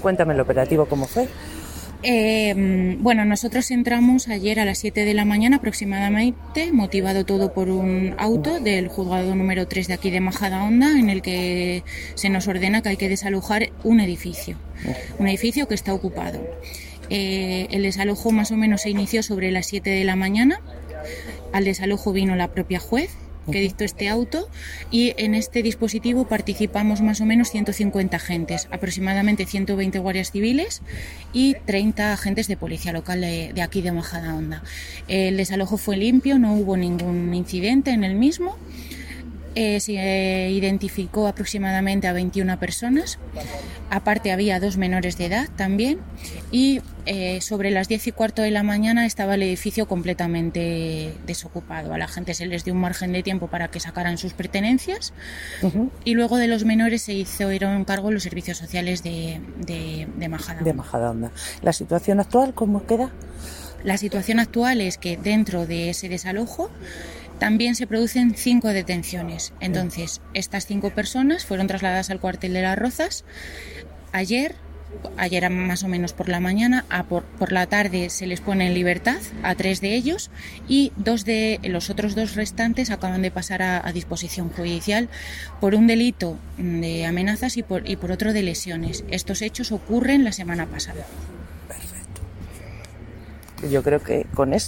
Cuéntame el operativo, cómo fue. Eh, bueno, nosotros entramos ayer a las 7 de la mañana aproximadamente, motivado todo por un auto del juzgado número 3 de aquí de Majadahonda, en el que se nos ordena que hay que desalojar un edificio, un edificio que está ocupado. Eh, el desalojo más o menos se inició sobre las 7 de la mañana. Al desalojo vino la propia juez que dictó este auto y en este dispositivo participamos más o menos 150 agentes, aproximadamente 120 guardias civiles y 30 agentes de policía local de, de aquí de Majadahonda. El desalojo fue limpio, no hubo ningún incidente en el mismo. Eh, se identificó aproximadamente a 21 personas. Aparte había dos menores de edad también. Y eh, sobre las 10 y cuarto de la mañana estaba el edificio completamente desocupado. A la gente se les dio un margen de tiempo para que sacaran sus pertenencias. Y luego de los menores se hicieron cargo los servicios sociales de, de, de Majadahonda. De Majadahonda. ¿La situación actual cómo queda? La situación actual es que dentro de ese desalojo también se producen cinco detenciones. Entonces, estas cinco personas fueron trasladadas al cuartel de las Rozas. Ayer, ayer más o menos por la mañana, a por, por, la tarde se les pone en libertad a tres de ellos y dos de los otros dos restantes acaban de pasar a, a disposición judicial por un delito de amenazas y por, y por otro de lesiones. Estos hechos ocurren la semana pasada. Perfecto. Yo creo que con esto